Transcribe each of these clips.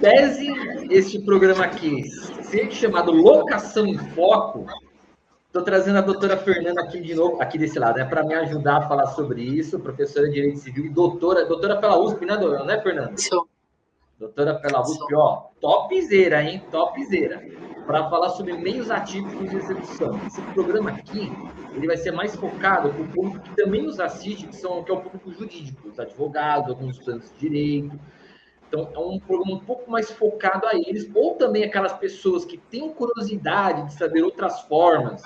tese, este programa aqui. Ser chamado Locação em Foco, estou trazendo a doutora Fernanda aqui de novo, aqui desse lado, né, para me ajudar a falar sobre isso, professora de Direito Civil e doutora, doutora pela USP, né, doutora, né, Fernanda? Sou. Doutora pela USP, ó, topzera, hein, topzera, para falar sobre meios atípicos de execução. Esse programa aqui, ele vai ser mais focado para o público que também nos assiste, que, são, que é o público jurídico, os advogados, alguns estudantes de direito, então, é um programa um pouco mais focado a eles, ou também aquelas pessoas que têm curiosidade de saber outras formas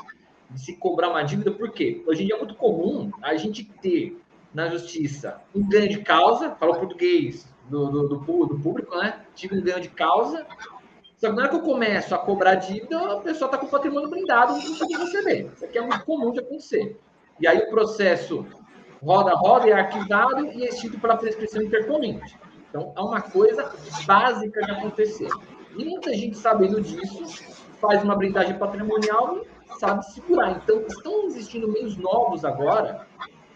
de se cobrar uma dívida, porque hoje em dia é muito comum a gente ter na justiça um ganho de causa, fala o português do, do, do, do público, né? Tive um ganho de causa, só que na hora que eu começo a cobrar dívida, a pessoa está com o patrimônio blindado não consegue receber. Isso aqui é muito comum de acontecer. E aí o processo roda, roda, é arquivado e é extinto pela prescrição intercorrente. Então, é uma coisa básica de acontecer. E muita gente sabendo disso faz uma blindagem patrimonial e sabe segurar. Então, estão existindo meios novos agora.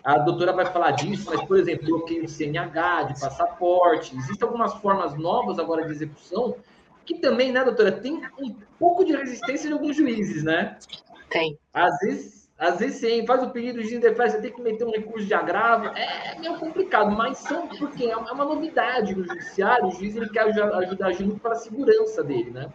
A doutora vai falar disso, mas, por exemplo, bloqueio de CNH, de passaporte. Existem algumas formas novas agora de execução que também, né, doutora, tem um pouco de resistência de alguns juízes, né? Tem. Às vezes às vezes sim, faz o pedido de indefesa, você tem que meter um recurso de agravo. É meio complicado, mas são porque é uma novidade no judiciário, o juiz ele quer ajudar gente para a segurança dele, né?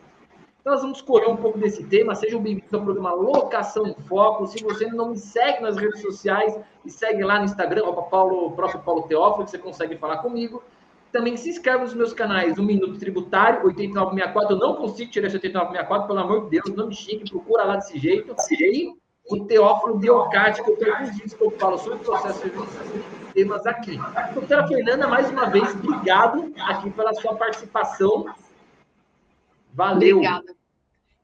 Então, nós vamos escolher um pouco desse tema. Sejam bem-vindos ao programa Locação em Foco. Se você não me segue nas redes sociais, e segue lá no Instagram, o Paulo, próprio Paulo Teófilo, que você consegue falar comigo. Também se inscreve nos meus canais, o Minuto Tributário, 8964. Eu não consigo tirar esse 8964, pelo amor de Deus, não me xingue, procura lá desse jeito. E o Teófilo Biocati, que eu tenho alguns vídeos que eu falo sobre o processo de temas aqui. Doutora Fernanda, mais uma vez, obrigado aqui pela sua participação. Valeu. Obrigada.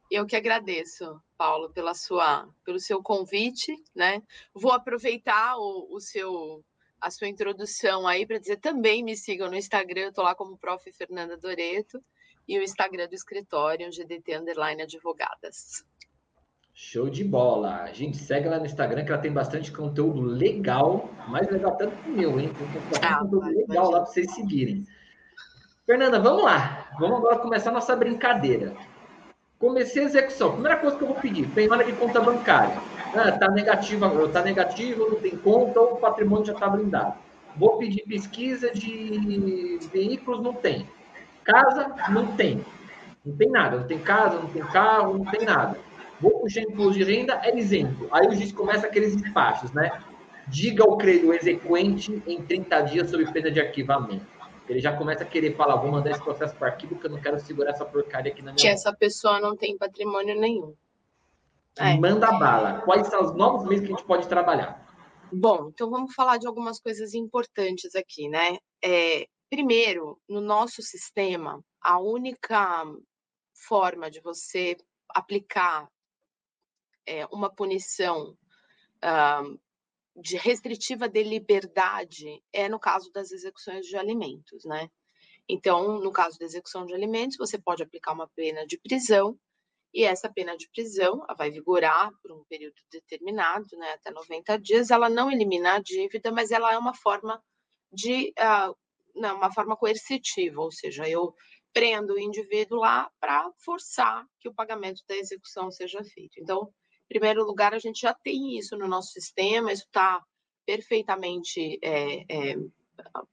Eu que agradeço, Paulo, pela sua, pelo seu convite, né? Vou aproveitar o, o seu a sua introdução aí para dizer também me sigam no Instagram, eu estou lá como Prof. Fernanda Doreto e o Instagram do escritório, GDT Underline Advogadas. Show de bola. Gente segue lá no Instagram que ela tem bastante conteúdo legal, mais legal tanto que o meu, hein? Tem bastante ah, conteúdo legal lá para vocês seguirem. Fernanda, vamos lá. Vamos agora começar a nossa brincadeira. Comecei a execução. Primeira coisa que eu vou pedir, penhora de conta bancária. Ah, tá negativa, tá negativo, não tem conta, o patrimônio já está blindado. Vou pedir pesquisa de veículos, não tem. Casa, não tem. Não tem nada, não tem casa, não tem carro, não tem nada vou puxar imposto de renda, é isento. Aí o juiz começa aqueles despachos, né? Diga ao creio exequente em 30 dias sob pena de arquivamento. Ele já começa a querer falar, vou mandar esse processo para arquivo, porque eu não quero segurar essa porcaria aqui na minha Que essa pessoa não tem patrimônio nenhum. É. Manda bala. Quais são os novos meios que a gente pode trabalhar? Bom, então vamos falar de algumas coisas importantes aqui, né? É, primeiro, no nosso sistema, a única forma de você aplicar é, uma punição uh, de restritiva de liberdade é no caso das execuções de alimentos, né? Então, no caso da execução de alimentos, você pode aplicar uma pena de prisão e essa pena de prisão vai vigorar por um período determinado, né, até 90 dias. Ela não elimina a dívida, mas ela é uma forma de uh, não, uma forma coercitiva, ou seja, eu prendo o indivíduo lá para forçar que o pagamento da execução seja feito. Então, primeiro lugar, a gente já tem isso no nosso sistema, isso está perfeitamente é, é,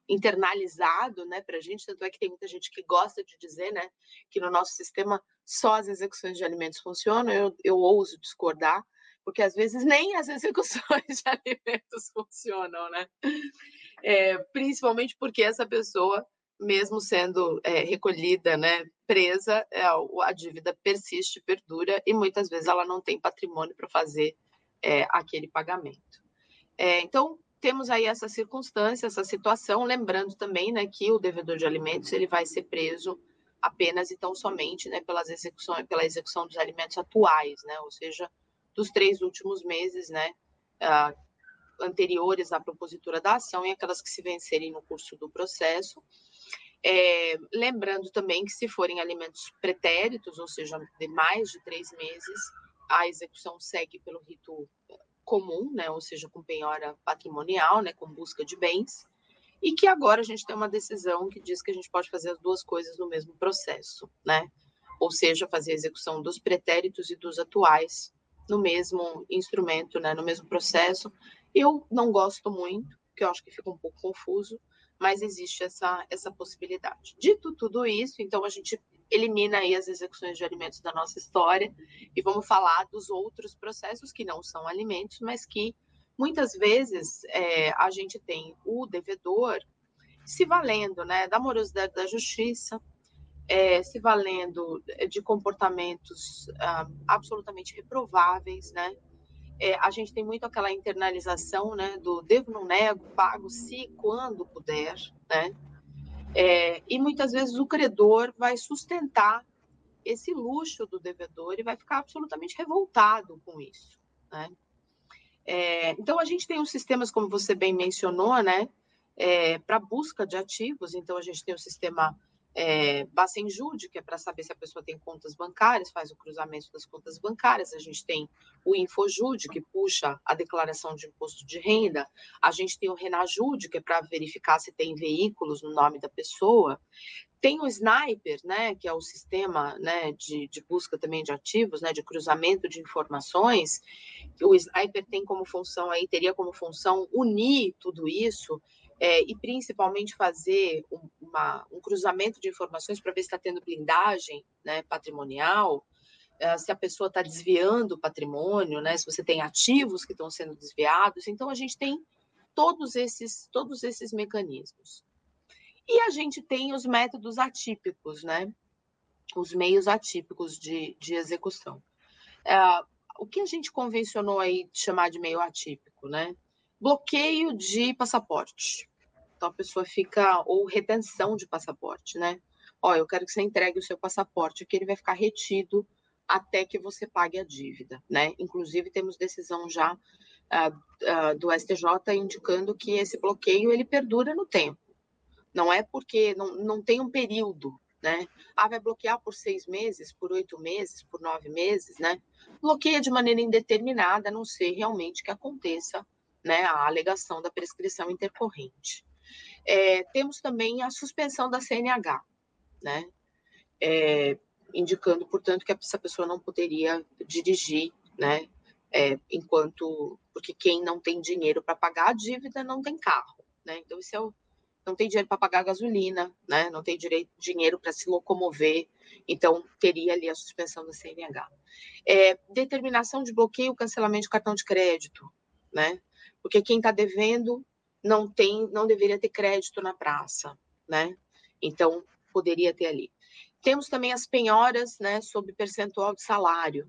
internalizado né, para a gente, tanto é que tem muita gente que gosta de dizer né, que no nosso sistema só as execuções de alimentos funcionam, eu, eu ouso discordar, porque às vezes nem as execuções de alimentos funcionam, né? É, principalmente porque essa pessoa mesmo sendo é, recolhida, né, presa, é, a dívida persiste, perdura e muitas vezes ela não tem patrimônio para fazer é, aquele pagamento. É, então temos aí essa circunstância, essa situação, lembrando também, né, que o devedor de alimentos ele vai ser preso apenas e tão somente, né, pelas execuções, pela execução dos alimentos atuais, né, ou seja, dos três últimos meses, né, uh, anteriores à propositura da ação e aquelas que se vencerem no curso do processo. É, lembrando também que se forem alimentos pretéritos, ou seja, de mais de três meses, a execução segue pelo rito comum, né, ou seja, com penhora patrimonial, né, com busca de bens. e que agora a gente tem uma decisão que diz que a gente pode fazer as duas coisas no mesmo processo, né? Ou seja, fazer a execução dos pretéritos e dos atuais no mesmo instrumento, né, no mesmo processo. Eu não gosto muito, porque eu acho que fica um pouco confuso, mas existe essa, essa possibilidade. Dito tudo isso, então a gente elimina aí as execuções de alimentos da nossa história e vamos falar dos outros processos que não são alimentos, mas que muitas vezes é, a gente tem o devedor se valendo né, da morosidade da justiça, é, se valendo de comportamentos ah, absolutamente reprováveis, né? É, a gente tem muito aquela internalização, né, do devo não nego, pago se quando puder, né? É, e muitas vezes o credor vai sustentar esse luxo do devedor e vai ficar absolutamente revoltado com isso, né? É, então a gente tem os sistemas, como você bem mencionou, né, é, para busca de ativos. Então a gente tem o sistema é, Bacenjude, que é para saber se a pessoa tem contas bancárias, faz o cruzamento das contas bancárias. A gente tem o Infojude, que puxa a declaração de imposto de renda. A gente tem o Renajude, que é para verificar se tem veículos no nome da pessoa. Tem o Sniper, né, que é o sistema né, de, de busca também de ativos, né, de cruzamento de informações. O Sniper tem como função aí, teria como função unir tudo isso é, e principalmente fazer um, uma, um cruzamento de informações para ver se está tendo blindagem né, patrimonial, é, se a pessoa está desviando o patrimônio, né, se você tem ativos que estão sendo desviados. Então, a gente tem todos esses, todos esses mecanismos. E a gente tem os métodos atípicos, né? Os meios atípicos de, de execução. É, o que a gente convencionou aí de chamar de meio atípico, né? Bloqueio de passaporte. Então a pessoa fica, ou retenção de passaporte, né? Ó, eu quero que você entregue o seu passaporte, que ele vai ficar retido até que você pague a dívida, né? Inclusive temos decisão já uh, uh, do STJ indicando que esse bloqueio ele perdura no tempo. Não é porque não, não tem um período, né? Ah, vai bloquear por seis meses, por oito meses, por nove meses, né? Bloqueia de maneira indeterminada, a não ser realmente que aconteça né, a alegação da prescrição intercorrente. É, temos também a suspensão da CNH, né, é, indicando, portanto, que essa pessoa não poderia dirigir, né, é, enquanto, porque quem não tem dinheiro para pagar a dívida não tem carro, né, então isso é o, não tem dinheiro para pagar gasolina, né, não tem direito, dinheiro para se locomover, então teria ali a suspensão da CNH. É, determinação de bloqueio, cancelamento de cartão de crédito, né, porque quem está devendo não tem, não deveria ter crédito na praça, né? Então poderia ter ali. Temos também as penhoras, né, sob percentual de salário,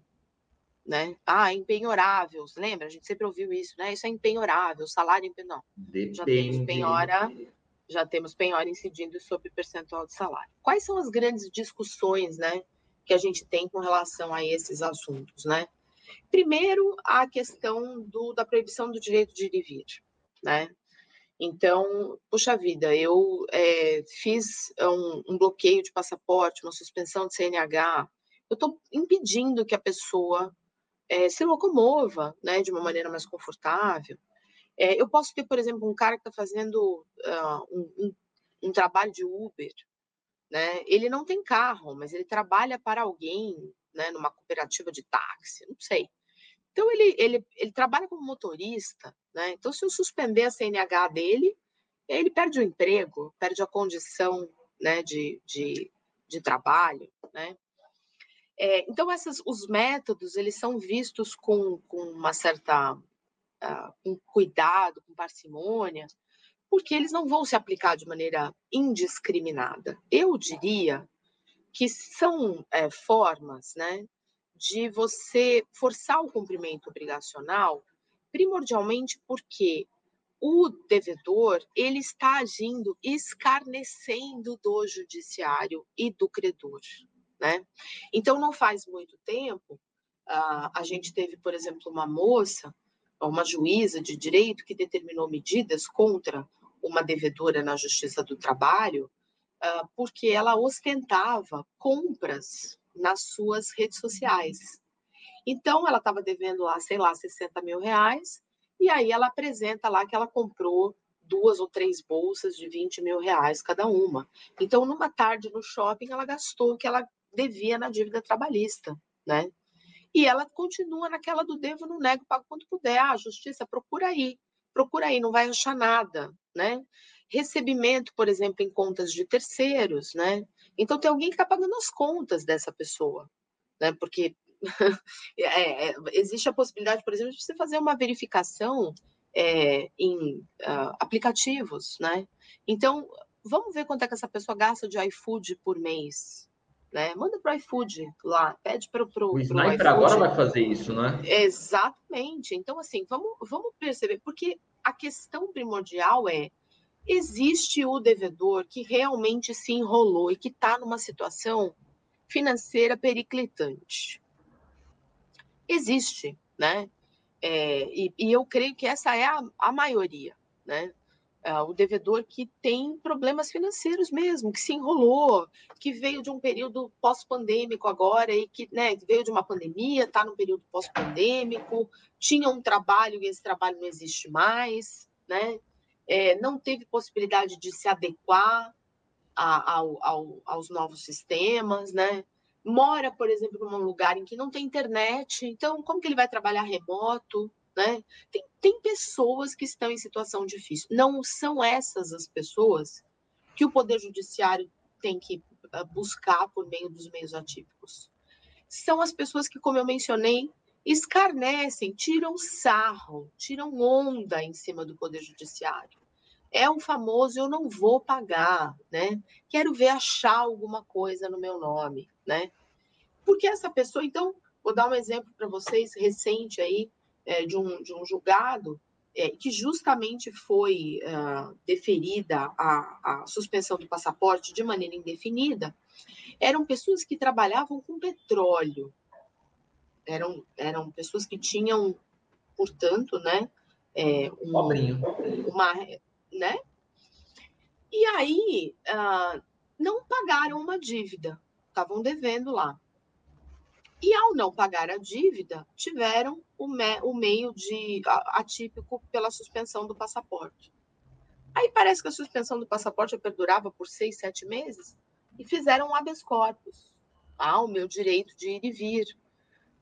né? Ah, empenhoráveis, lembra? A gente sempre ouviu isso, né? Isso é empenhorável, salário não. Já temos penhora, já temos penhora incidindo sobre percentual de salário. Quais são as grandes discussões, né, que a gente tem com relação a esses assuntos, né? Primeiro, a questão do, da proibição do direito de ir e vir, né? Então, puxa vida, eu é, fiz um, um, bloqueio de passaporte, uma suspensão de CNH, eu estou impedindo que a pessoa é, se locomova né, de uma maneira mais confortável. É, eu posso ter, por exemplo, um cara que está fazendo uh, um, um, um, trabalho de Uber, né? ele não tem carro, mas ele trabalha para alguém, né, numa cooperativa de táxi, não sei. Então, ele, ele, ele trabalha como motorista, né? Então, se eu suspender a CNH dele, ele perde o emprego, perde a condição né, de, de, de trabalho, né? É, então, esses, os métodos, eles são vistos com, com uma certa uh, com cuidado, com parcimônia, porque eles não vão se aplicar de maneira indiscriminada. Eu diria que são é, formas né, de você forçar o cumprimento obrigacional, primordialmente porque o devedor ele está agindo escarnecendo do judiciário e do credor, né? Então não faz muito tempo a gente teve, por exemplo, uma moça, uma juíza de direito que determinou medidas contra uma devedora na Justiça do Trabalho porque ela ostentava compras nas suas redes sociais. Então, ela estava devendo lá, sei lá, 60 mil reais, e aí ela apresenta lá que ela comprou duas ou três bolsas de 20 mil reais cada uma. Então, numa tarde no shopping, ela gastou o que ela devia na dívida trabalhista, né? E ela continua naquela do devo, não nego, pago quanto puder. Ah, justiça, procura aí, procura aí, não vai achar nada, né? Recebimento, por exemplo, em contas de terceiros, né? Então tem alguém que está pagando as contas dessa pessoa, né? Porque é, é, existe a possibilidade, por exemplo, de você fazer uma verificação é, em uh, aplicativos, né? Então, vamos ver quanto é que essa pessoa gasta de iFood por mês, né? Manda para o iFood lá, pede para o O Sniper agora vai fazer isso, né? Exatamente. Então, assim, vamos, vamos perceber, porque a questão primordial é existe o devedor que realmente se enrolou e que está numa situação financeira periclitante. Existe, né? É, e, e, eu creio que essa é a, a maioria, né? É, o devedor que tem problemas financeiros mesmo, que se enrolou, que veio de um período pós-pandêmico agora e que né, veio de uma pandemia, está no período pós-pandêmico, tinha um trabalho e esse trabalho não existe mais, né? É, não teve possibilidade de se adequar a, ao, ao, aos novos sistemas, né? mora, por exemplo, num lugar em que não tem internet, então como que ele vai trabalhar remoto, né? Tem, tem pessoas que estão em situação difícil. Não são essas as pessoas que o Poder Judiciário tem que ah, buscar por meio dos meios atípicos. São as pessoas que, como eu mencionei, escarnecem, tiram sarro, tiram onda em cima do Poder Judiciário. É o famoso eu não vou pagar, né? Quero ver achar alguma coisa no meu nome, né? Porque essa pessoa, então, vou dar um exemplo para vocês recente aí, é, de, um, de um julgado é, que justamente foi uh, deferida a, a suspensão do passaporte de maneira indefinida, eram pessoas que trabalhavam com petróleo. Eram, eram pessoas que tinham, portanto, né, é, um, uma, né? E aí uh, não pagaram uma dívida, estavam devendo lá. E ao não pagar a dívida, tiveram o, me, o meio de atípico pela suspensão do passaporte. Aí parece que a suspensão do passaporte perdurava por seis, sete meses e fizeram um habeas corpus. Ah, o meu direito de ir e vir.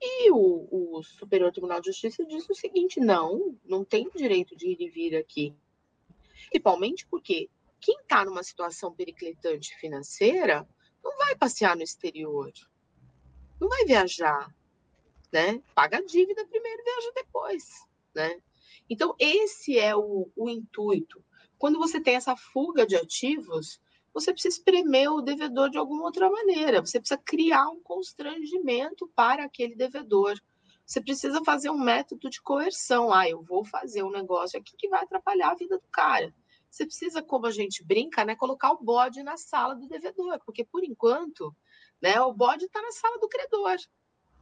E o, o Superior Tribunal de Justiça disse o seguinte: não, não tem direito de ir e vir aqui. Principalmente porque quem está numa situação periclitante financeira não vai passear no exterior não vai viajar, né? Paga a dívida primeiro, viaja depois, né? Então, esse é o, o intuito. Quando você tem essa fuga de ativos, você precisa espremer o devedor de alguma outra maneira. Você precisa criar um constrangimento para aquele devedor. Você precisa fazer um método de coerção. Ah, eu vou fazer um negócio aqui que vai atrapalhar a vida do cara. Você precisa, como a gente brinca, né, colocar o bode na sala do devedor, porque por enquanto né? O bode está na sala do credor.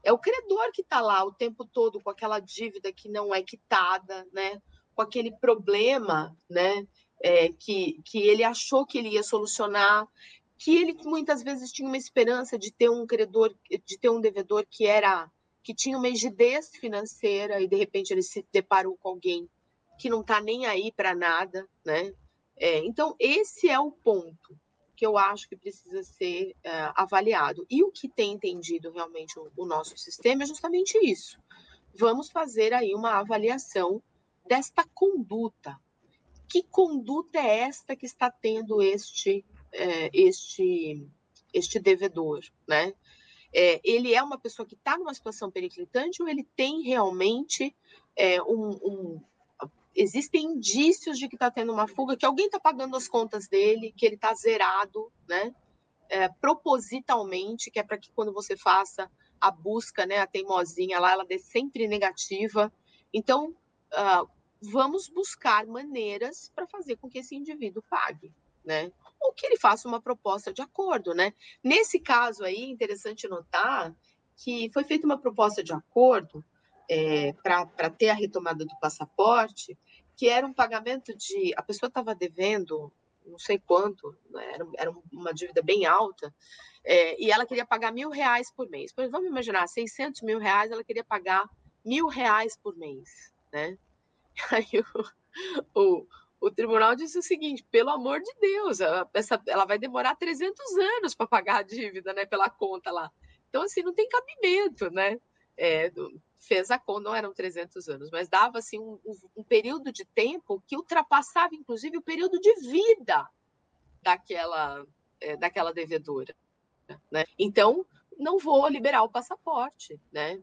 É o credor que está lá o tempo todo com aquela dívida que não é quitada, né? com aquele problema né? É, que, que ele achou que ele ia solucionar, que ele muitas vezes tinha uma esperança de ter um credor, de ter um devedor que era que tinha uma rigidez financeira e de repente ele se deparou com alguém que não está nem aí para nada, né? É, então esse é o ponto que eu acho que precisa ser uh, avaliado. E o que tem entendido realmente o, o nosso sistema é justamente isso. Vamos fazer aí uma avaliação desta conduta. Que conduta é esta que está tendo este, é, este, este devedor, né? É, ele é uma pessoa que está numa situação periclitante ou ele tem realmente é, um, um, existem indícios de que está tendo uma fuga, que alguém está pagando as contas dele, que ele está zerado, né? É, propositalmente, que é para que quando você faça a busca, né, a teimosinha lá, ela dê sempre negativa. Então, uh, vamos buscar maneiras para fazer com que esse indivíduo pague, né? Ou que ele faça uma proposta de acordo, né? Nesse caso aí, interessante notar que foi feita uma proposta de acordo é, para ter a retomada do passaporte, que era um pagamento de. A pessoa estava devendo não sei quanto, né, era, era uma dívida bem alta, é, e ela queria pagar mil reais por mês. Pois vamos imaginar, 600 mil reais, ela queria pagar mil reais por mês, né? Aí o, o, o tribunal disse o seguinte: pelo amor de Deus, essa, ela vai demorar 300 anos para pagar a dívida, né, pela conta lá. Então, assim, não tem cabimento, né? É, fez a conta, não eram 300 anos, mas dava assim um, um, período de tempo que ultrapassava, inclusive, o período de vida daquela, é, daquela devedora. Né? Então, não vou liberar o passaporte, né?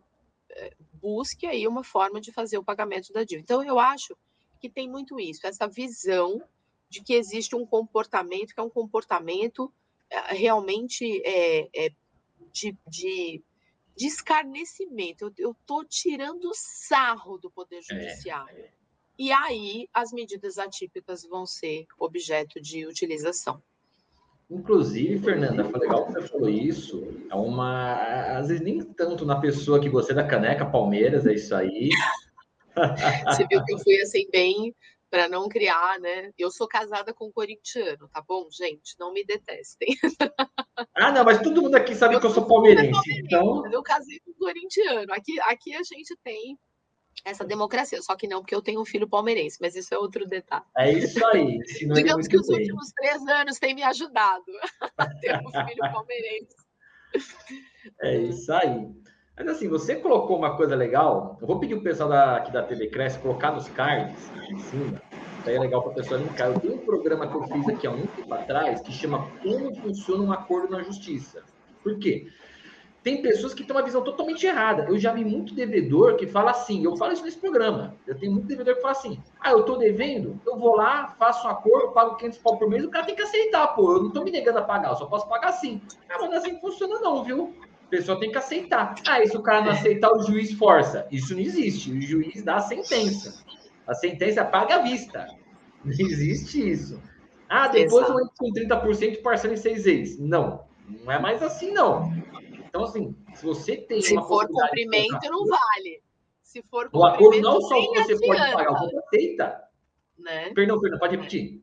Busque aí uma forma de fazer o pagamento da dívida. Então, eu acho que tem muito isso, essa visão de que existe um comportamento que é um comportamento é, realmente é, é de, de, de, escarnecimento. Eu estou tirando sarro do Poder é, Judiciário. É. E aí as medidas atípicas vão ser objeto de utilização. Inclusive, Fernanda, foi legal que você falou isso. É uma. Às vezes, nem tanto na pessoa que gostei da caneca Palmeiras, é isso aí. Você viu que eu fui assim, bem para não criar, né? Eu sou casada com um corintiano, tá bom, gente? Não me detestem. Ah, não, mas todo mundo aqui sabe eu que eu sou palmeirense, palmeirense, então. Eu casei com um corintiano. Aqui, aqui a gente tem essa democracia, só que não porque eu tenho um filho palmeirense, mas isso é outro detalhe. É isso aí. Digamos que os bem. últimos três anos têm me ajudado a ter um filho palmeirense. É isso aí. Mas assim, você colocou uma coisa legal. Eu vou pedir o pessoal da, aqui da TV Cresce colocar nos cards em cima. Daí é legal para a pessoa linkar. Eu tenho um programa que eu fiz aqui há muito tempo atrás que chama Como Funciona um Acordo na Justiça. Por quê? Tem pessoas que têm uma visão totalmente errada. Eu já vi muito devedor que fala assim, eu falo isso nesse programa. Eu tenho muito devedor que fala assim: ah, eu estou devendo, eu vou lá, faço um acordo, pago 500 pau por mês, o cara tem que aceitar, pô. Eu não estou me negando a pagar, eu só posso pagar sim. Ah, mas não é assim que funciona, não, viu? A pessoa tem que aceitar. Ah, e se o cara não aceitar, o juiz força. Isso não existe. O juiz dá a sentença. A sentença paga à vista. Não existe isso. Ah, depois Exato. eu entro com 30% e parcela em seis vezes. Não, não é mais assim, não. Então, assim, se você tem se for cumprimento, não vale. Se for o acordo não só você adianta. pode pagar, você aceita. Né? Perdão, perdão, pode repetir.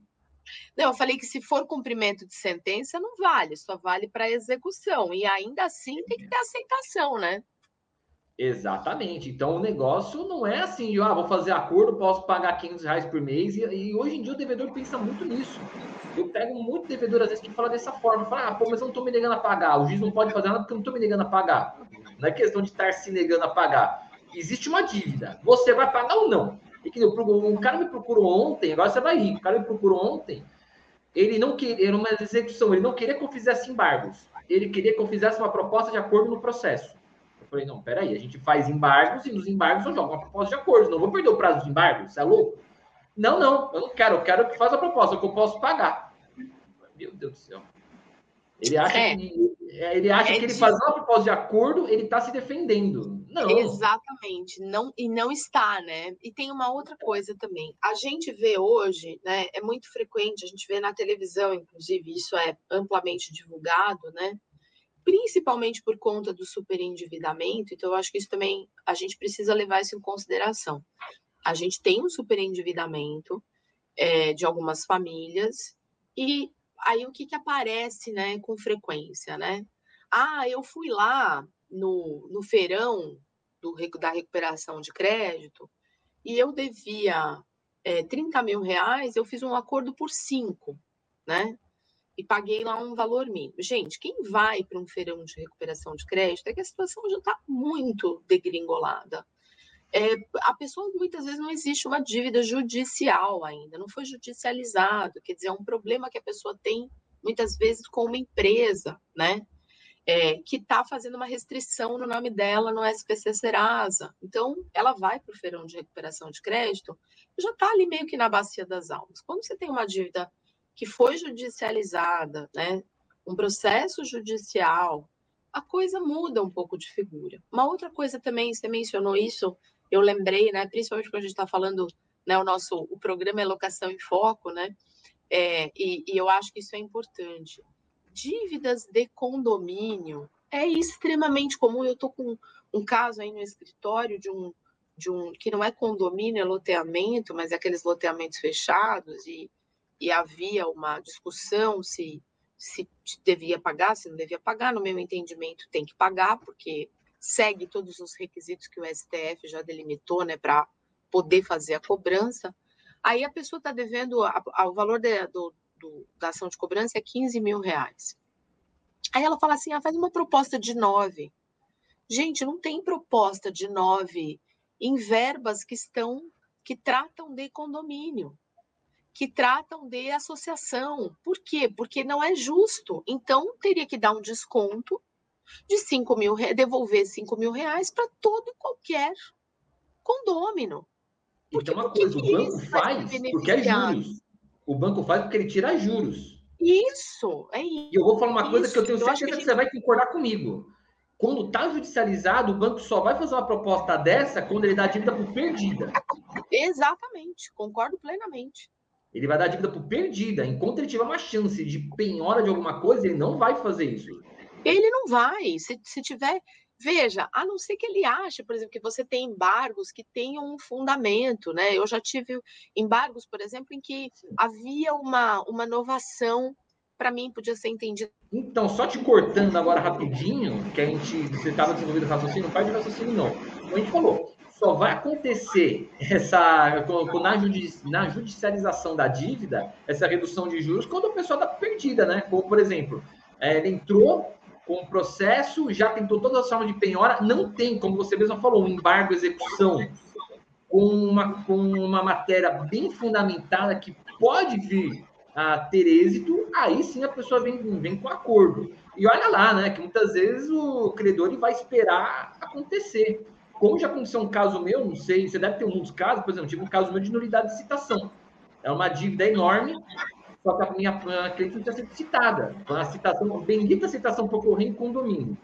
Não, eu falei que se for cumprimento de sentença, não vale, só vale para execução. E ainda assim tem que ter aceitação, né? Exatamente. Então o negócio não é assim, ah, vou fazer acordo, posso pagar 500 reais por mês. E, e, hoje em dia o devedor pensa muito nisso. Eu pego muito devedor às vezes que fala dessa forma, fala, ah, pô, mas eu não estou me negando a pagar. O juiz não pode fazer nada porque eu não estou me negando a pagar. Não é questão de estar se negando a pagar. Existe uma dívida. Você vai pagar ou não? E que o cara me procurou ontem, agora você vai rir. O cara me procurou ontem. Ele não queria, era uma execução, ele não queria que eu fizesse embargos. Ele queria que eu fizesse uma proposta de acordo no processo. Eu falei, não, peraí, a gente faz embargos e nos embargos eu jogo uma proposta de acordo. Não vou perder o prazo de embargos, você é louco? Não, não, eu não quero, eu quero que faça a proposta, que eu posso pagar. Meu Deus do céu. Ele acha é. que, é, ele, acha é que ele de... fazendo proposta de acordo, ele está se defendendo. Não. Exatamente. Não, e não está, né? E tem uma outra coisa também. A gente vê hoje, né? É muito frequente, a gente vê na televisão, inclusive, isso é amplamente divulgado, né? Principalmente por conta do superendividamento. Então, eu acho que isso também a gente precisa levar isso em consideração. A gente tem um superendividamento é, de algumas famílias, e aí o que, que aparece né, com frequência, né? Ah, eu fui lá no, no feirão do, da recuperação de crédito e eu devia é, 30 mil reais, eu fiz um acordo por 5, né? E paguei lá um valor mínimo. Gente, quem vai para um feirão de recuperação de crédito é que a situação já está muito degringolada. É, a pessoa muitas vezes não existe uma dívida judicial ainda, não foi judicializado, quer dizer, é um problema que a pessoa tem muitas vezes com uma empresa, né? É, que está fazendo uma restrição no nome dela no SPC Serasa. Então, ela vai para o feirão de recuperação de crédito, já está ali meio que na bacia das almas. Quando você tem uma dívida que foi judicializada, né, um processo judicial, a coisa muda um pouco de figura. Uma outra coisa também, você mencionou isso, eu lembrei, né, principalmente quando a gente está falando, né, o nosso o programa é Locação em Foco, né, é, e, e eu acho que isso é importante dívidas de condomínio é extremamente comum. Eu estou com um caso aí no escritório de um, de um que não é condomínio, é loteamento, mas é aqueles loteamentos fechados, e, e havia uma discussão se, se devia pagar, se não devia pagar. No meu entendimento, tem que pagar, porque segue todos os requisitos que o STF já delimitou né, para poder fazer a cobrança. Aí a pessoa está devendo, a, a, o valor de, do, do, da ação de cobrança é 15 mil reais. Aí ela fala assim: ah, faz uma proposta de nove. Gente, não tem proposta de nove em verbas que estão que tratam de condomínio, que tratam de associação. Por quê? Porque não é justo. Então, teria que dar um desconto de 5 mil, devolver 5 mil reais para todo e qualquer condômino. Porque, então, uma coisa, o banco faz porque é juros. O banco faz porque ele tira juros. Isso, é isso. E eu vou falar uma coisa que eu tenho certeza que, que, você vai concordar comigo. Quando está judicializado, o banco só vai fazer uma proposta dessa quando ele dá a dívida por perdida. Exatamente, concordo plenamente. Ele vai dar dívida por perdida. Enquanto ele tiver uma chance de penhora de alguma coisa, ele não vai fazer isso. Ele não vai. Se, se tiver Veja, a não ser que ele ache, por exemplo, que você tem embargos que tenham um fundamento, né? Eu já tive embargos, por exemplo, em que havia uma, uma inovação, para mim podia ser entendido. Então, só te cortando agora rapidinho, que a gente, você estava desenvolvendo raciocínio, não faz de raciocínio não. Como a gente falou, só vai acontecer essa na, judici, na judicialização da dívida, essa redução de juros, quando a pessoa está perdida, né? Como, por exemplo, é, ele entrou com o processo, já tentou todas as formas de penhora, não tem, como você mesmo falou, um embargo execução com uma, com uma matéria bem fundamentada que pode vir a ter êxito, aí sim a pessoa vem, vem com acordo. E olha lá, né, que muitas vezes o credor vai esperar acontecer. Como já aconteceu um caso meu, não sei, você deve ter muitos casos, por exemplo, tive um caso meu de nulidade de citação. É uma dívida enorme, só que a minha cliente não tinha sido citada. Então, a citação, a bendita citação para ocorrer em condomínio.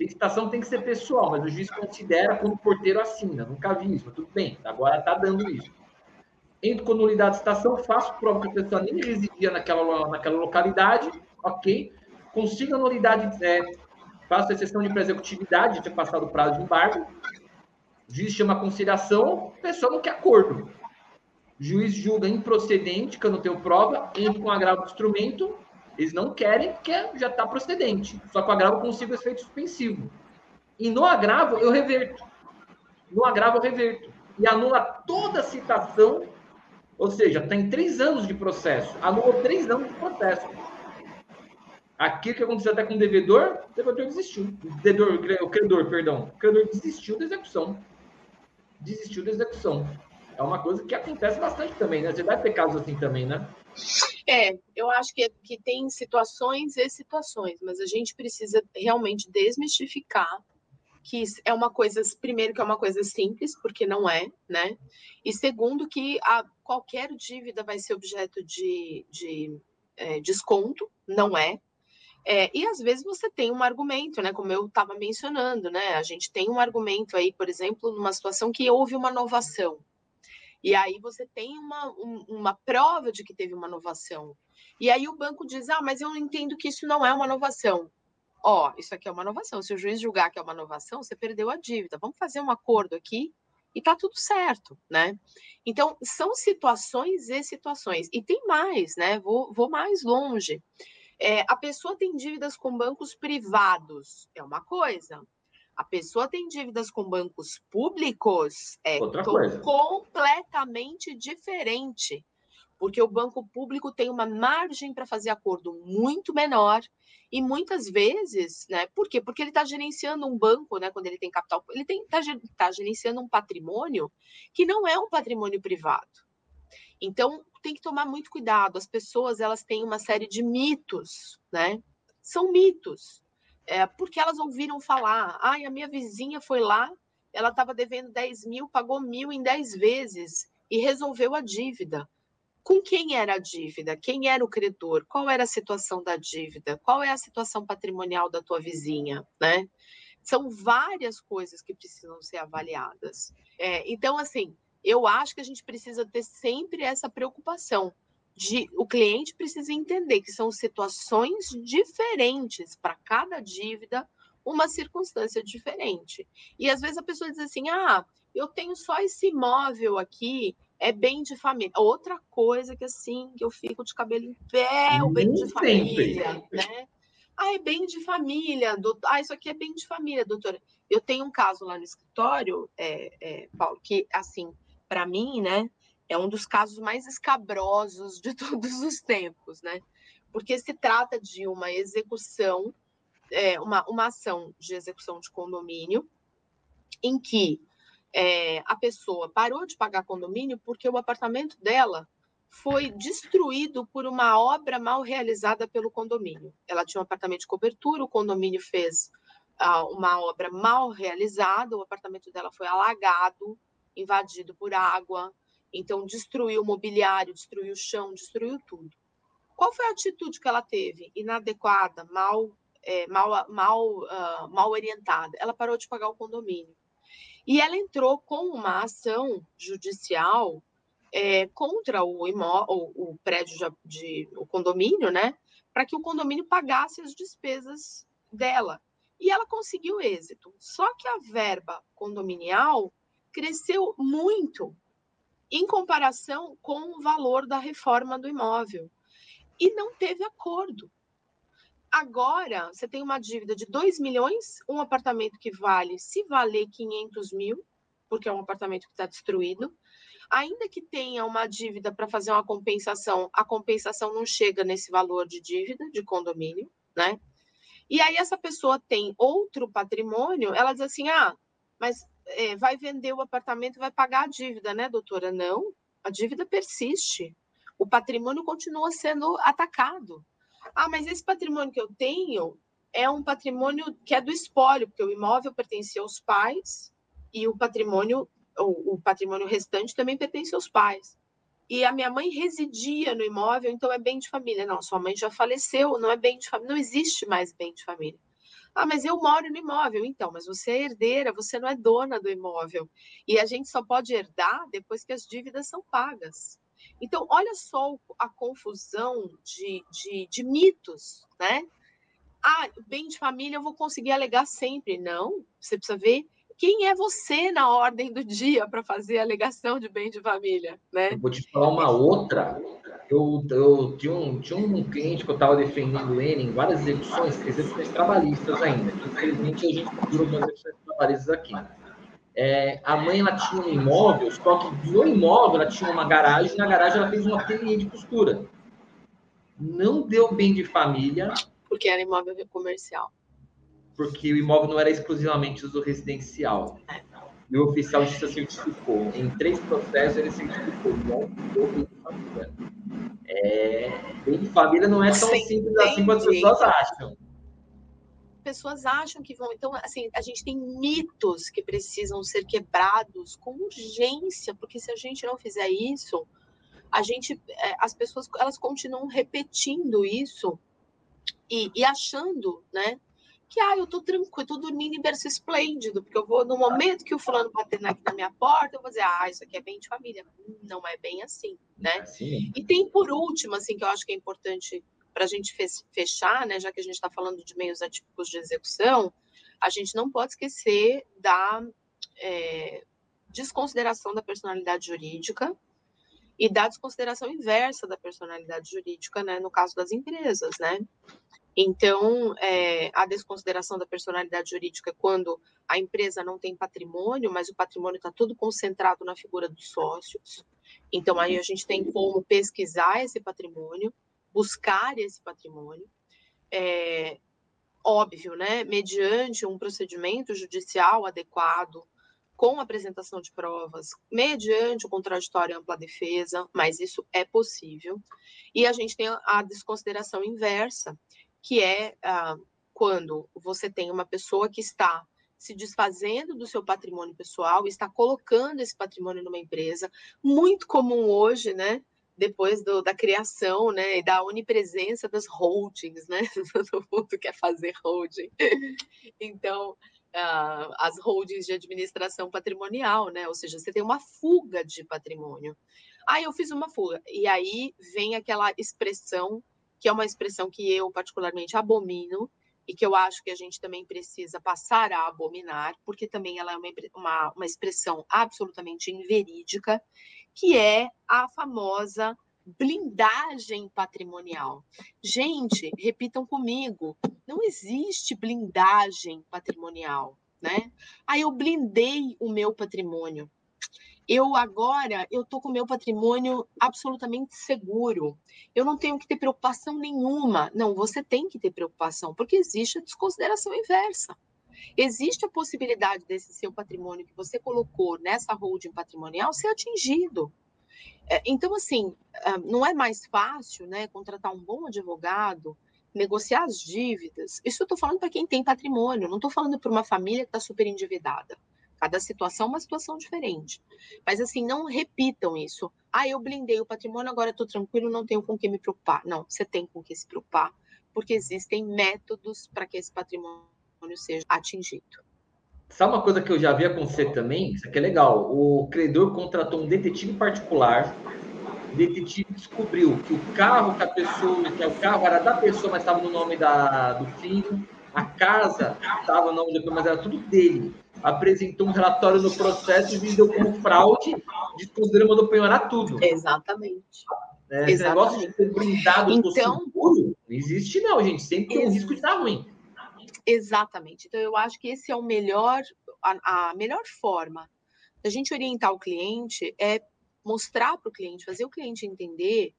A citação tem que ser pessoal, mas o juiz considera quando o porteiro assina. Nunca vi isso, mas tudo bem, agora está dando isso. Entro com nulidade de citação, faço prova que a pessoa nem residia naquela, naquela localidade, ok? Consigo a nulidade, é, faço exceção de pré-executividade, ter passado o prazo de embargo, o juiz chama conciliação, a pessoa não quer acordo juiz julga improcedente, que eu não tenho prova, entra com agravo do instrumento, eles não querem, porque já está procedente. Só que o agravo consigo efeito suspensivo. E no agravo eu reverto. No agravo eu reverto. E anula toda a citação, ou seja, tem três anos de processo. Anula três anos de processo. Aquilo que aconteceu até com o devedor, o devedor desistiu. O, devedor, o credor, perdão. O credor desistiu da execução. Desistiu da execução é uma coisa que acontece bastante também, né? Você deve ter casos assim também, né? É, eu acho que, que tem situações e situações, mas a gente precisa realmente desmistificar que é uma coisa, primeiro, que é uma coisa simples, porque não é, né? E segundo, que a, qualquer dívida vai ser objeto de, de é, desconto, não é. É. E às vezes você tem um argumento, né? Como eu estava mencionando, né? A gente tem um argumento aí, por exemplo, numa situação que houve uma inovação. E aí você tem uma, um, uma prova de que teve uma inovação. E aí o banco diz: ah, mas eu entendo que isso não é uma inovação. Ó, oh, isso aqui é uma inovação. Se o juiz julgar que é uma inovação, você perdeu a dívida. Vamos fazer um acordo aqui e tá tudo certo, né? Então, são situações e situações. E tem mais, né? Vou, vou mais longe. É, a pessoa tem dívidas com bancos privados, é uma coisa a pessoa tem dívidas com bancos públicos, é completamente diferente. Porque o banco público tem uma margem para fazer acordo muito menor e muitas vezes, né? Por quê? Porque ele está gerenciando um banco, né? Quando ele tem capital, ele está tá gerenciando um patrimônio que não é um patrimônio privado. Então tem que tomar muito cuidado. As pessoas elas têm uma série de mitos, né? São mitos é, porque elas ouviram falar, ai, a minha vizinha foi lá, ela estava devendo 10 mil, pagou mil em 10 vezes e resolveu a dívida. Com quem era a dívida? Quem era o credor? Qual era a situação da dívida? Qual é a situação patrimonial da tua vizinha, né? São várias coisas que precisam ser avaliadas. É, então, assim, eu acho que a gente precisa ter sempre essa preocupação de o cliente precisa entender que são situações diferentes para cada dívida, uma circunstância diferente. E às vezes a pessoa diz assim: "Ah, eu tenho só esse imóvel aqui, é bem de família". Outra coisa que assim, que eu fico de cabelo em pé, o bem de família, né? Ah, é bem de família, doutor. Ah, isso aqui é bem de família, doutora. Eu tenho um caso lá no escritório, é, é, Paulo, que assim, para mim, né? é um dos casos mais escabrosos de todos os tempos, né? Porque se trata de uma execução, é, uma, uma ação de execução de condomínio, em que é, a pessoa parou de pagar condomínio porque o apartamento dela foi destruído por uma obra mal realizada pelo condomínio. Ela tinha um apartamento de cobertura, o condomínio fez ah, uma obra mal realizada, o apartamento dela foi alagado, invadido por água, então destruiu o mobiliário, destruiu o chão, destruiu tudo. Qual foi a atitude que ela teve? Inadequada, mal, é, mal, mal, uh, mal orientada. Ela parou de pagar o condomínio. E ela entrou com uma ação judicial é, contra o, imó o, o prédio de, de, o condomínio, né? Para que o condomínio pagasse as despesas dela. E ela conseguiu êxito. Só que a verba condominial cresceu muito em comparação com o valor da reforma do imóvel. E não teve acordo. Agora, você tem uma dívida de 2 milhões, um apartamento que vale, se valer 500 mil, porque é um apartamento que está destruído, ainda que tenha uma dívida para fazer uma compensação, a compensação não chega nesse valor de dívida de condomínio, né? E aí essa pessoa tem outro patrimônio, ela diz assim: ah, mas é, vai vender o apartamento, vai pagar a dívida, né, doutora? Não, a dívida persiste. O patrimônio continua sendo atacado. Ah, mas esse patrimônio que eu tenho é um patrimônio que é do espólio, porque o imóvel pertencia aos pais e o patrimônio o, o patrimônio restante também pertence aos pais. E a minha mãe residia no imóvel, então é bem de família. Não, sua mãe já faleceu, não é bem de família, não existe mais bem de família. Ah, mas eu moro no imóvel. Então, mas você é herdeira, você não é dona do imóvel. E a gente só pode herdar depois que as dívidas são pagas. Então, olha só a confusão de, de, de mitos, né? Ah, bem de família eu vou conseguir alegar sempre. Não, você precisa ver quem é você na ordem do dia para fazer a alegação de bem de família, né? Eu vou te falar uma outra. Eu, eu tinha, um, tinha um cliente que eu estava defendendo ele em várias execuções, execuções trabalhistas ainda. Infelizmente, a gente procura algumas execuções trabalhistas aqui. É, a mãe ela tinha um imóvel, só que no imóvel ela tinha uma garagem, na garagem ela fez um ateliê de costura. Não deu bem de família. Porque era imóvel comercial porque o imóvel não era exclusivamente uso residencial. E o oficial justiça certificou. Em três processos, ele certificou não deu bem de família. É, bem de família não é tão Sim, simples assim quanto as pessoas acham. Pessoas acham que vão. Então, assim, a gente tem mitos que precisam ser quebrados com urgência, porque se a gente não fizer isso, a gente, é, as pessoas, elas continuam repetindo isso e, e achando, né? Que ah, eu tô tranquilo, eu tô dormindo em berço esplêndido, porque eu vou, no momento que o fulano bater aqui na minha porta, eu vou dizer, ah, isso aqui é bem de família. Não é bem assim, né? É assim. E tem por último, assim, que eu acho que é importante para a gente fechar, né, já que a gente está falando de meios atípicos de execução, a gente não pode esquecer da é, desconsideração da personalidade jurídica e da desconsideração inversa da personalidade jurídica, né, no caso das empresas, né? Então, é, a desconsideração da personalidade jurídica é quando a empresa não tem patrimônio, mas o patrimônio está todo concentrado na figura dos sócios. Então, aí a gente tem como pesquisar esse patrimônio, buscar esse patrimônio. É, óbvio, né? Mediante um procedimento judicial adequado, com apresentação de provas, mediante o contraditório ampla defesa, mas isso é possível. E a gente tem a desconsideração inversa, que é ah, quando você tem uma pessoa que está se desfazendo do seu patrimônio pessoal, está colocando esse patrimônio numa empresa, muito comum hoje, né? Depois do, da criação, né, e da onipresença das holdings, né? Todo mundo quer fazer holding. Então, uh, as holdings de administração patrimonial, né? Ou seja, você tem uma fuga de patrimônio. Ah, eu fiz uma fuga. E aí vem aquela expressão que é uma expressão que eu particularmente abomino e que eu acho que a gente também precisa passar a abominar, porque também ela é uma, uma, uma expressão absolutamente inverídica, que é a famosa blindagem patrimonial. Gente, repitam comigo, não existe blindagem patrimonial, né? Aí eu blindei o meu patrimônio. Eu agora eu tô com meu patrimônio absolutamente seguro. Eu não tenho que ter preocupação nenhuma. Não, você tem que ter preocupação, porque existe a desconsideração inversa. Existe a possibilidade desse seu patrimônio que você colocou nessa holding patrimonial ser atingido. É, então, assim, ah, não é mais fácil né, contratar um bom advogado, negociar as dívidas. Isso eu estou falando para quem tem patrimônio, não estou falando para uma família que está super endividada. Cada situação é uma situação diferente. Mas, assim, não repitam isso. Ah, eu blindei o patrimônio, agora estou tranquilo, não tenho com que me preocupar. Não, você tem com que se preocupar, porque existem métodos para que esse patrimônio seja atingido. Sabe uma coisa que eu já vi acontecer também? Isso aqui é legal. O credor contratou um detetive particular. O detetive descobriu que o carro que a pessoa, que o carro era da pessoa, mas estava no nome da, do filho. A casa estava no nome do mas era tudo dele. Apresentou um relatório no processo e vendeu como fraude, desconsiderando mandou penhorar tudo. Exatamente. É, esse negócio de ser blindado então, seguro, não existe não, gente. Sempre tem um risco de dar ruim. Exatamente. Então, eu acho que esse é o melhor, a, a melhor forma da gente orientar o cliente é mostrar para o cliente, fazer o cliente entender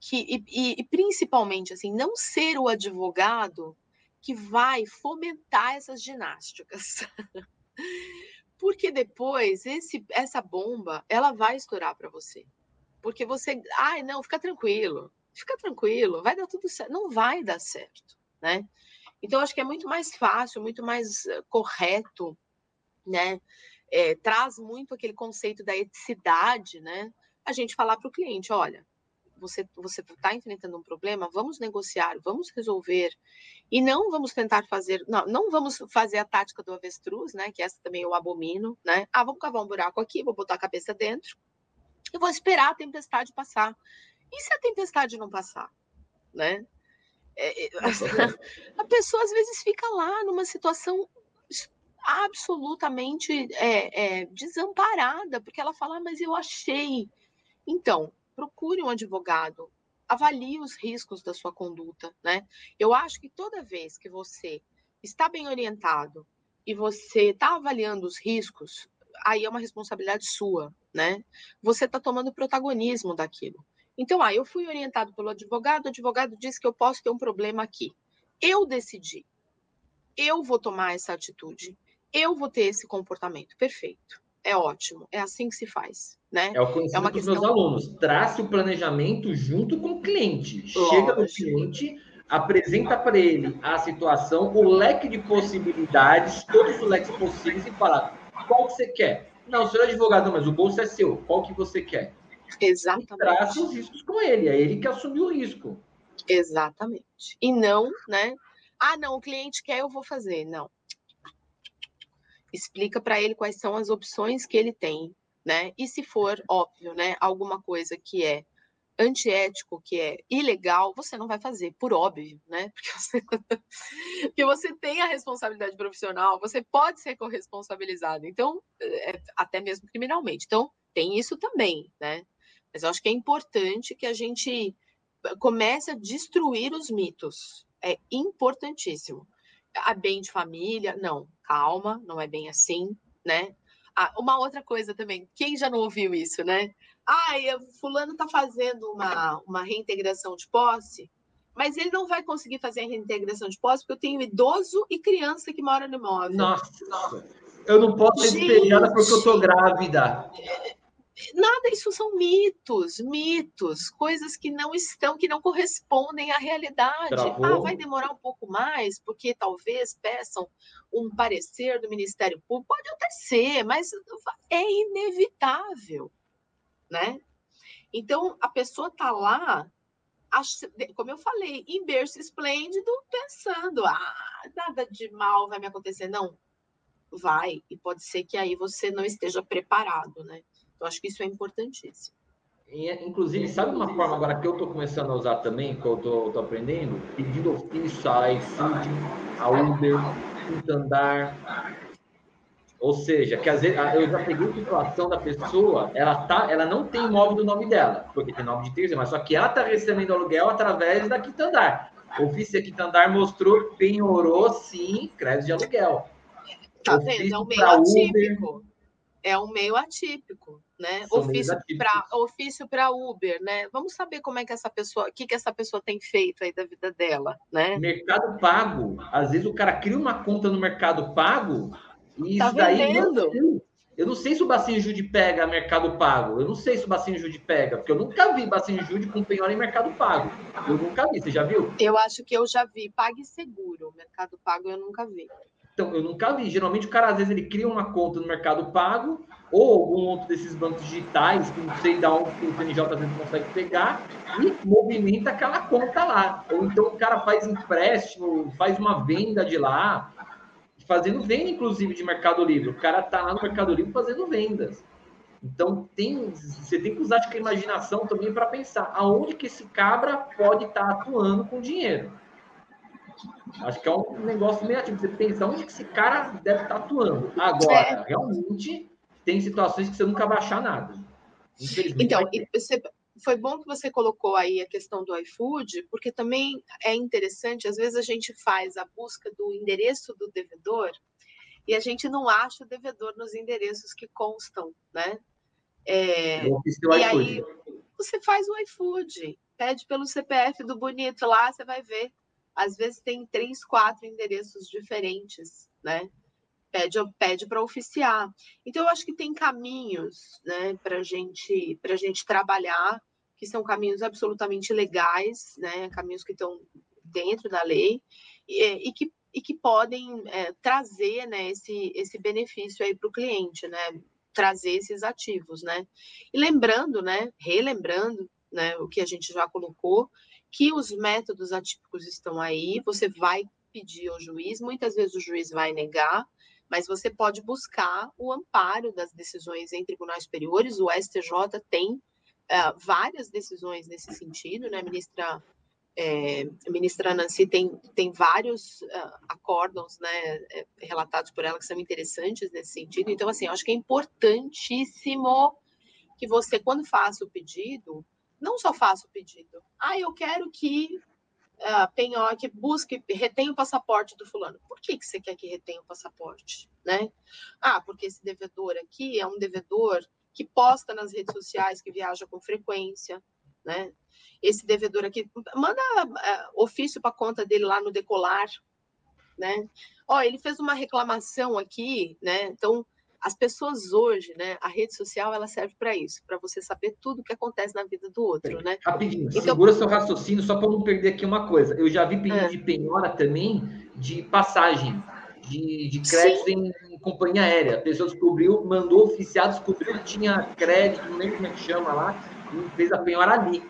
que, e, e, principalmente, assim, não ser o advogado que vai fomentar essas ginásticas. Porque depois esse, essa bomba ela vai estourar para você. Porque você, ai, não, fica tranquilo, fica tranquilo, vai dar tudo certo. Não vai dar certo, né? Então, acho que é muito mais fácil, muito mais eh, correto, né? É, traz muito aquele conceito da eticidade, né? A gente falar para o cliente, olha, você você está enfrentando um problema, vamos negociar, vamos resolver e não vamos tentar fazer, não, não vamos fazer a tática do avestruz, né? Que essa também eu abomino, né? Ah, vamos cavar um buraco aqui, vou botar a cabeça dentro, eu vou esperar a tempestade passar. E se a tempestade não passar, né? É, é a pessoa às vezes fica lá numa situação absolutamente é, é, desamparada, porque ela fala, ah, mas eu achei. Então, procure um advogado, avalie os riscos da sua conduta, né? Eu acho que toda vez que você está bem orientado e você está avaliando os riscos, aí é uma responsabilidade sua, né? Você está tomando protagonismo daquilo. Então, ah, eu fui orientado pelo advogado, o advogado disse que eu posso ter um problema aqui. Eu decidi. Eu vou tomar essa atitude. Eu vou ter esse comportamento. Perfeito. É ótimo. É assim que se faz. Né? É o conhecimento é uma questão... dos meus alunos. Trace o planejamento junto com o cliente. Chega no cliente, apresenta para ele a situação, o leque de possibilidades, todos os leques possíveis, e fala qual que você quer. Não, senhor advogado, mas o bolso é seu. Qual que você quer? Exatamente. E os riscos com ele, é ele que assumiu o risco. Exatamente. E não, né? Ah, não, o cliente quer, eu vou fazer. Não. Explica para ele quais são as opções que ele tem, né? E se for óbvio, né, alguma coisa que é antiético, que é ilegal, você não vai fazer, por óbvio, né? Porque você, porque você tem a responsabilidade profissional, você pode ser corresponsabilizado, então, é, até mesmo criminalmente. Então, tem isso também, né? Mas eu acho que é importante que a gente comece a destruir os mitos. É importantíssimo. A bem de família, não, calma, não é bem assim, né? Ah, uma outra coisa também, quem já não ouviu isso, né? Ah, fulano está fazendo uma, uma reintegração de posse, mas ele não vai conseguir fazer a reintegração de posse porque eu tenho idoso e criança que mora no imóvel. Nossa, eu não posso ser despejada porque eu estou grávida. Nada, isso são mitos, mitos, coisas que não estão, que não correspondem à realidade. Travou. Ah, vai demorar um pouco mais, porque talvez peçam um parecer do Ministério Público. Pode até ser, mas é inevitável, né? Então, a pessoa está lá, como eu falei, em berço esplêndido, pensando, ah, nada de mal vai me acontecer. Não, vai, e pode ser que aí você não esteja preparado, né? Eu acho que isso é importantíssimo. Inclusive, sabe uma forma agora que eu estou começando a usar também, que eu estou aprendendo? Pedindo ofício a iFood, a Uber, Santander. Ou seja, que às vezes eu já peguei a situação da pessoa, ela, tá, ela não tem imóvel do nome dela, porque tem nome de terceiro, mas só que ela está recebendo aluguel através da Quitandar. Ofício Quitandar mostrou, penhorou sim, crédito de aluguel. Tá vendo? É o meio atípico é um meio atípico, né? São ofício para Uber, né? Vamos saber como é que essa pessoa, o que que essa pessoa tem feito aí da vida dela, né? Mercado Pago, às vezes o cara cria uma conta no Mercado Pago e tá isso daí não, eu não sei se o Bacinho Jude pega Mercado Pago. Eu não sei se o Bacinho Jude pega, porque eu nunca vi Bacinho Jude com penhora em Mercado Pago. Eu nunca vi. Você já viu? Eu acho que eu já vi. Pague Seguro. Mercado Pago eu nunca vi. Então, eu nunca vi. Geralmente o cara, às vezes, ele cria uma conta no Mercado Pago ou algum outro desses bancos digitais, que não sei de onde o CNJ às vezes consegue pegar, e movimenta aquela conta lá. Ou então o cara faz empréstimo, faz uma venda de lá, fazendo venda, inclusive, de Mercado Livre. O cara tá lá no Mercado Livre fazendo vendas. Então, tem, você tem que usar a imaginação também para pensar aonde que esse cabra pode estar tá atuando com dinheiro. Acho que é um negócio meio ativo. Você pensa onde que esse cara deve estar atuando. Agora, é. realmente, tem situações que você nunca vai achar nada. Então, você, foi bom que você colocou aí a questão do iFood, porque também é interessante, às vezes a gente faz a busca do endereço do devedor e a gente não acha o devedor nos endereços que constam, né? É, e aí você faz o iFood, pede pelo CPF do bonito lá, você vai ver às vezes tem três, quatro endereços diferentes, né? Pede, pede para oficiar. Então, eu acho que tem caminhos né, para gente, a gente trabalhar, que são caminhos absolutamente legais, né, caminhos que estão dentro da lei, e, e que, e que podem é, trazer né, esse, esse benefício aí para o cliente, né? Trazer esses ativos, né? E lembrando, né? Relembrando né, o que a gente já colocou, que os métodos atípicos estão aí, você vai pedir ao juiz, muitas vezes o juiz vai negar, mas você pode buscar o amparo das decisões em tribunais superiores, o STJ tem uh, várias decisões nesse sentido, né, ministra é, a ministra Nancy tem, tem vários uh, acórdons né, relatados por ela que são interessantes nesse sentido. Então, assim, eu acho que é importantíssimo que você, quando faça o pedido, não só faça o pedido. Ah, eu quero que uh, penhor, que busque, retenha o passaporte do fulano. Por que, que você quer que retenha o passaporte? Né? Ah, porque esse devedor aqui é um devedor que posta nas redes sociais que viaja com frequência, né? Esse devedor aqui manda uh, ofício para conta dele lá no decolar, né? Ó, ele fez uma reclamação aqui, né? Então as pessoas hoje, né, a rede social ela serve para isso, para você saber tudo o que acontece na vida do outro, né? Rapidinho, então, segura seu raciocínio só para não perder aqui uma coisa. Eu já vi pedido é. de penhora também de passagem de, de crédito em, em, companhia aérea. A pessoa descobriu, mandou oficial, descobriu que tinha crédito, não lembro como é que chama lá, fez a penhora ali.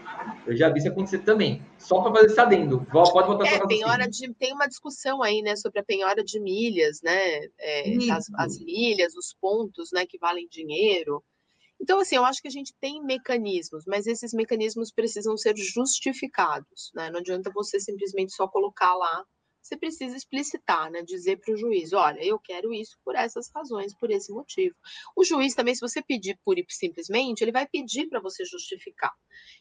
Eu já vi isso acontecer também. Só para fazer esse adendo. Pode botar é, penhora de, Tem uma discussão aí, né, sobre a penhora de milhas, né? É, as, as, milhas, os pontos, né, que valem dinheiro. Então, assim, eu acho que a gente tem mecanismos, mas esses mecanismos precisam ser justificados, né? Não adianta você simplesmente só colocar lá você precisa explicitar, né? Dizer para o juiz, olha, eu quero isso por essas razões, por esse motivo. O juiz também, se você pedir e simplesmente, ele vai pedir para você justificar.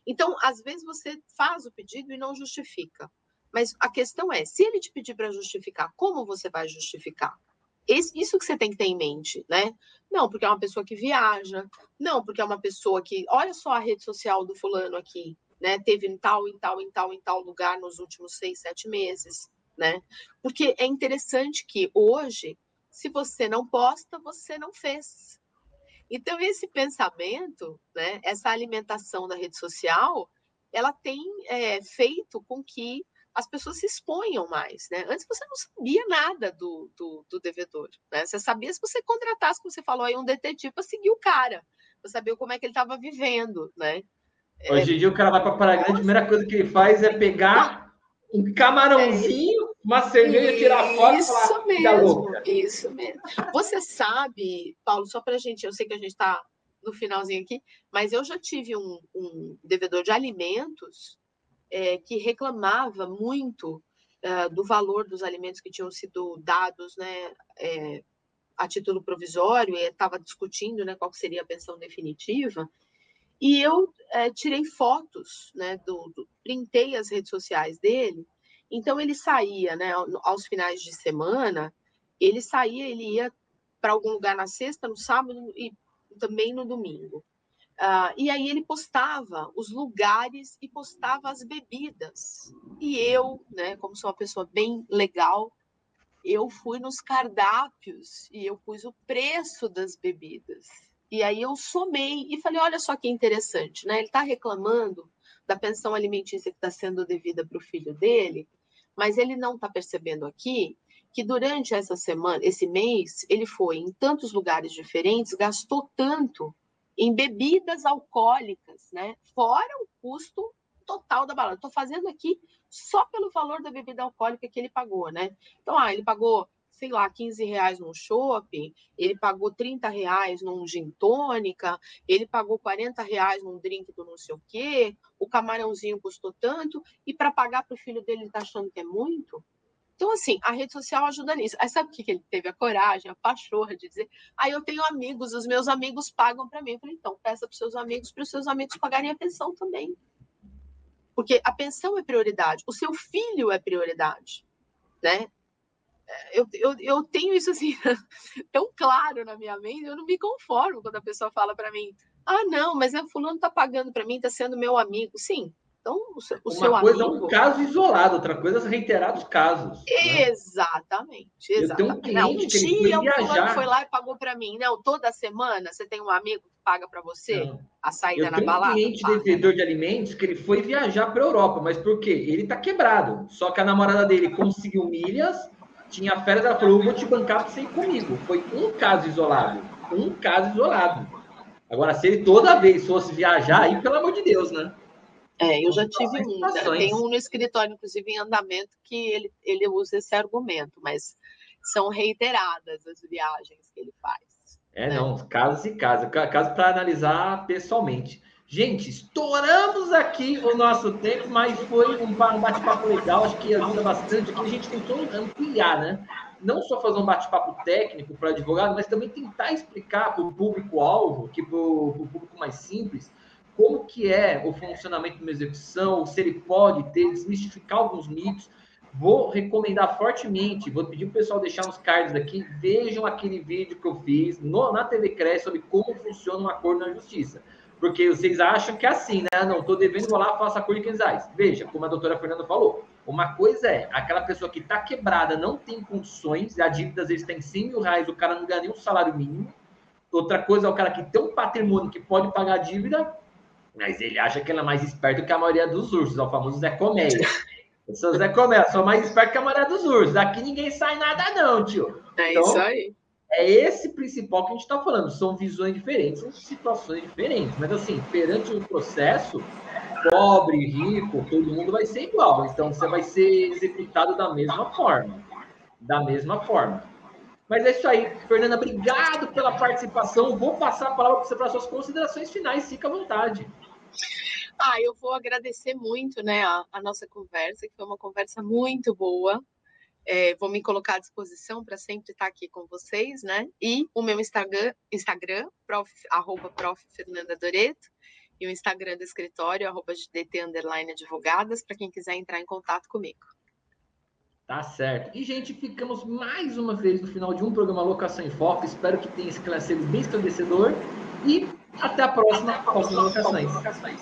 Então, às vezes você faz o pedido e não justifica. Mas a questão é, se ele te pedir para justificar, como você vai justificar? Isso que você tem que ter em mente, né? Não, porque é uma pessoa que viaja, não, porque é uma pessoa que, olha só a rede social do fulano aqui, né? Teve em tal, em tal, em tal, em tal lugar nos últimos seis, sete meses né? Porque é interessante que hoje, se você não posta, você não fez. Então, esse pensamento, né, essa alimentação da rede social, ela tem é, feito com que as pessoas se exponham mais, né? Antes você não sabia nada do, do, do devedor, né? Você sabia se você contratasse, como você falou aí, um detetive para seguir o cara, para saber como é que ele estava vivendo, né? Hoje em dia o cara vai para Praia Grande, a primeira coisa que ele faz é pegar um camarãozinho, uma cerveja, tirar foto isso e falar, mesmo, Isso mesmo. Você sabe, Paulo, só para a gente, eu sei que a gente está no finalzinho aqui, mas eu já tive um, um devedor de alimentos é, que reclamava muito uh, do valor dos alimentos que tinham sido dados, né, é, a título provisório, e estava discutindo, né, qual seria a pensão definitiva, e eu é, tirei fotos, né, do, do, printei as redes sociais dele. Então ele saía, né, aos finais de semana, ele saía, ele ia para algum lugar na sexta, no sábado e também no domingo. Uh, e aí ele postava os lugares e postava as bebidas. E eu, né, como sou uma pessoa bem legal, eu fui nos cardápios e eu pus o preço das bebidas. E aí eu somei e falei, olha só que interessante, né? Ele está reclamando da pensão alimentícia que está sendo devida para o filho dele, mas ele não está percebendo aqui que durante essa semana, esse mês, ele foi em tantos lugares diferentes, gastou tanto em bebidas alcoólicas, né? Fora o custo total da balada. Estou fazendo aqui só pelo valor da bebida alcoólica que ele pagou, né? Então, ah, ele pagou, sei lá, 15 reais num shopping, ele pagou 30 reais num gin tônica, ele pagou 40 reais num drink do não sei o quê, o camarãozinho custou tanto, e para pagar para o filho dele, ele está achando que é muito? Então, assim, a rede social ajuda nisso. Aí sabe o que ele teve a coragem, a pachorra de dizer? Aí ah, eu tenho amigos, os meus amigos pagam para mim. Eu falei, então, peça para seus amigos, para os seus amigos pagarem a pensão também. Porque a pensão é prioridade, o seu filho é prioridade, né? É, eu, eu, eu tenho isso assim tão claro na minha mente, eu não me conformo quando a pessoa fala para mim, ah, não, mas é fulano tá pagando para mim, tá sendo meu amigo. Sim, então, o seu, o Uma coisa amigo... é um caso isolado, outra coisa são reiterados casos. Né? Exatamente, exatamente. Um, não, um dia o fulano foi lá e pagou para mim. Não, toda semana você tem um amigo que paga para você não. a saída eu na balada? um cliente devedor de alimentos que ele foi viajar para a Europa, mas por quê? Ele está quebrado. Só que a namorada dele conseguiu milhas, tinha férias, ela falou, vou te bancar para você ir comigo. Foi um caso isolado. Um caso isolado. Agora, se ele toda vez fosse viajar, aí, pelo amor de Deus, né? É, eu já tive um. Né? Tem um no escritório, inclusive, em andamento, que ele, ele usa esse argumento, mas são reiteradas as viagens que ele faz. É, né? não, casos e casos. Caso para analisar pessoalmente. Gente, estouramos aqui o nosso tempo, mas foi um bate-papo legal, acho que ajuda bastante. Aqui a gente tentou ampliar, né? Não só fazer um bate-papo técnico para advogado, mas também tentar explicar para o público-alvo, que para o público mais simples, como que é o funcionamento de uma execução, se ele pode ter, desmistificar alguns mitos. Vou recomendar fortemente, vou pedir para o pessoal deixar uns cards aqui, vejam aquele vídeo que eu fiz no, na TV Cresce sobre como funciona um acordo na justiça. Porque vocês acham que é assim, né? Não, estou devendo, vou lá, faço acordo de 500 reais. Veja, como a doutora Fernanda falou, uma coisa é aquela pessoa que está quebrada, não tem condições, a dívida às vezes tem 100 mil reais, o cara não ganha nem um salário mínimo. Outra coisa é o cara que tem um patrimônio que pode pagar a dívida mas ele acha que ele é mais esperto que a maioria dos ursos, é o famoso Zé Colmeia. Eu sou Zé Colmeia, sou mais esperto que a maioria dos ursos. Aqui ninguém sai nada, não, tio. É então, isso aí. É esse principal que a gente está falando. São visões diferentes, são situações diferentes. Mas, assim, perante o processo, pobre, rico, todo mundo vai ser igual. Então, você vai ser executado da mesma forma. Da mesma forma. Mas é isso aí. Fernanda, obrigado pela participação. Vou passar a palavra para você para suas considerações finais. Fica à vontade. Ah, eu vou agradecer muito né, a, a nossa conversa, que foi uma conversa muito boa. É, vou me colocar à disposição para sempre estar aqui com vocês, né? E o meu Instagram, Instagram prof, arroba prof. Fernanda Doreto, e o Instagram do escritório, arroba underline advogadas, para quem quiser entrar em contato comigo. Tá certo. E, gente, ficamos mais uma vez no final de um programa Locação em Foco. Espero que tenha esclarecido bem esclarecedor. E até a próxima, próxima locações.